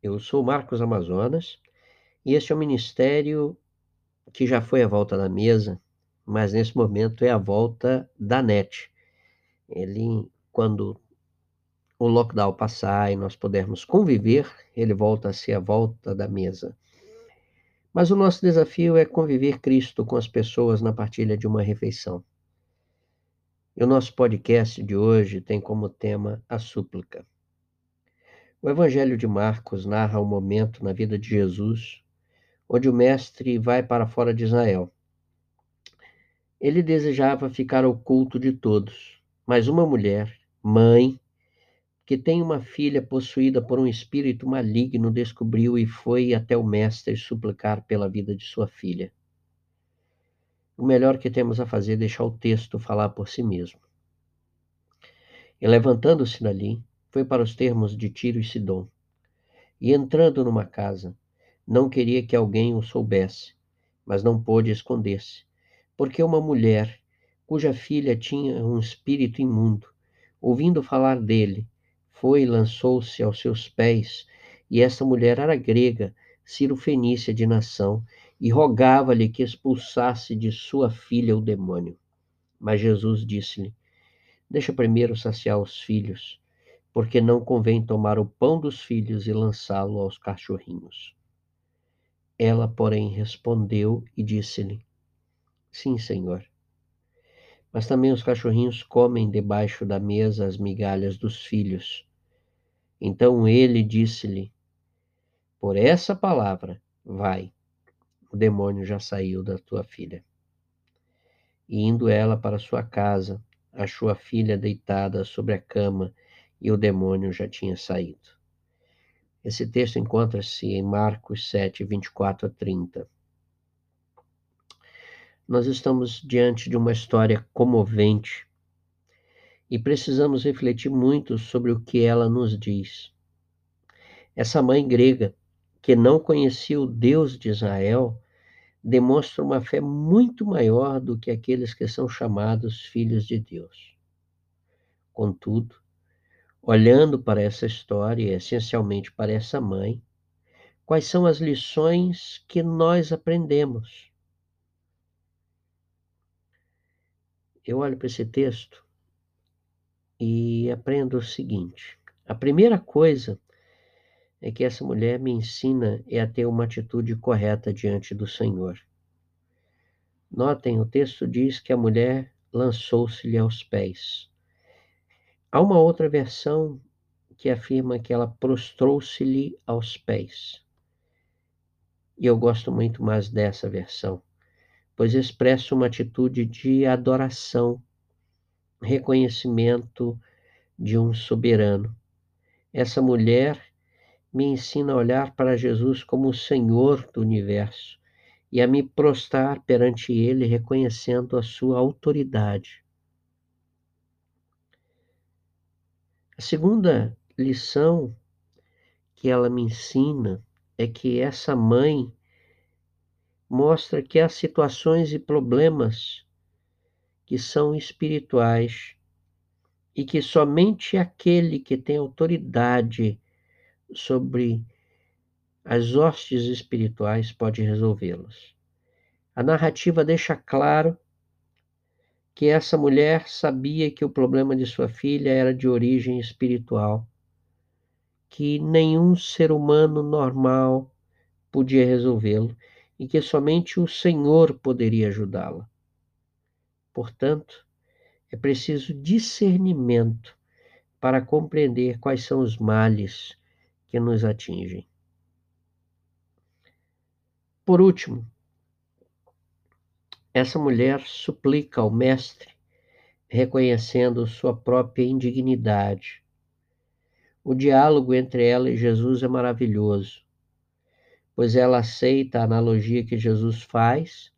Eu sou Marcos Amazonas e este é o ministério que já foi a volta da mesa, mas nesse momento é a volta da net. Ele, quando o lockdown passar e nós pudermos conviver, ele volta a ser a volta da mesa. Mas o nosso desafio é conviver Cristo com as pessoas na partilha de uma refeição. E o nosso podcast de hoje tem como tema a súplica. O Evangelho de Marcos narra um momento na vida de Jesus onde o mestre vai para fora de Israel. Ele desejava ficar oculto de todos, mas uma mulher, mãe, que tem uma filha possuída por um espírito maligno, descobriu e foi até o mestre suplicar pela vida de sua filha. O melhor que temos a fazer é deixar o texto falar por si mesmo. E levantando-se dali, foi para os termos de Tiro e Sidom. E entrando numa casa, não queria que alguém o soubesse, mas não pôde esconder-se, porque uma mulher, cuja filha tinha um espírito imundo, ouvindo falar dele, foi e lançou-se aos seus pés, e essa mulher era grega, Ciro-fenícia de nação, e rogava-lhe que expulsasse de sua filha o demônio. Mas Jesus disse-lhe: Deixa primeiro saciar os filhos, porque não convém tomar o pão dos filhos e lançá-lo aos cachorrinhos. Ela, porém, respondeu e disse-lhe: Sim, senhor. Mas também os cachorrinhos comem debaixo da mesa as migalhas dos filhos. Então ele disse-lhe: Por essa palavra, vai, o demônio já saiu da tua filha. E indo ela para sua casa, achou a filha deitada sobre a cama e o demônio já tinha saído. Esse texto encontra-se em Marcos 7, 24 a 30. Nós estamos diante de uma história comovente e precisamos refletir muito sobre o que ela nos diz. Essa mãe grega, que não conhecia o Deus de Israel, demonstra uma fé muito maior do que aqueles que são chamados filhos de Deus. Contudo, olhando para essa história, essencialmente para essa mãe, quais são as lições que nós aprendemos? Eu olho para esse texto e aprendo o seguinte: a primeira coisa é que essa mulher me ensina é a ter uma atitude correta diante do Senhor. Notem, o texto diz que a mulher lançou-se-lhe aos pés. Há uma outra versão que afirma que ela prostrou-se-lhe aos pés. E eu gosto muito mais dessa versão, pois expressa uma atitude de adoração, reconhecimento de um soberano. Essa mulher me ensina a olhar para Jesus como o Senhor do universo e a me prostrar perante Ele, reconhecendo a sua autoridade. A segunda lição que ela me ensina é que essa mãe mostra que há situações e problemas que são espirituais e que somente aquele que tem autoridade sobre as hostes espirituais pode resolvê-los. A narrativa deixa claro que essa mulher sabia que o problema de sua filha era de origem espiritual, que nenhum ser humano normal podia resolvê-lo e que somente o Senhor poderia ajudá-la. Portanto, é preciso discernimento para compreender quais são os males que nos atingem. Por último, essa mulher suplica ao Mestre, reconhecendo sua própria indignidade. O diálogo entre ela e Jesus é maravilhoso, pois ela aceita a analogia que Jesus faz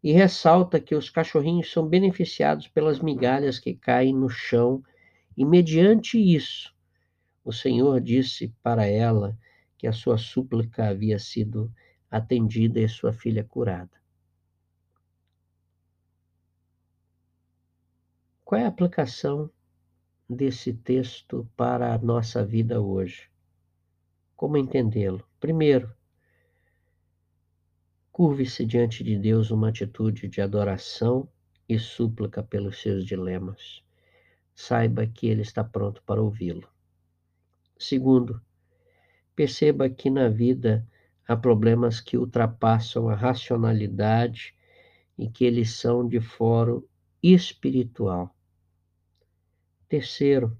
e ressalta que os cachorrinhos são beneficiados pelas migalhas que caem no chão, e mediante isso, o Senhor disse para ela que a sua súplica havia sido atendida e sua filha curada. Qual é a aplicação desse texto para a nossa vida hoje? Como entendê-lo? Primeiro, curve-se diante de Deus uma atitude de adoração e súplica pelos seus dilemas. Saiba que Ele está pronto para ouvi-lo. Segundo, perceba que na vida há problemas que ultrapassam a racionalidade e que eles são de fórum espiritual. Terceiro,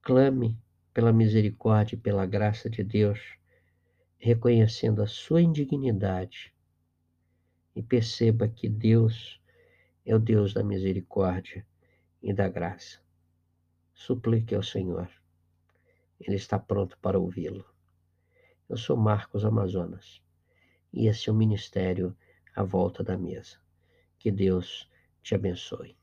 clame pela misericórdia e pela graça de Deus, reconhecendo a sua indignidade e perceba que Deus é o Deus da misericórdia e da graça. Suplique ao Senhor. Ele está pronto para ouvi-lo. Eu sou Marcos Amazonas e esse é o ministério à volta da mesa. Que Deus te abençoe.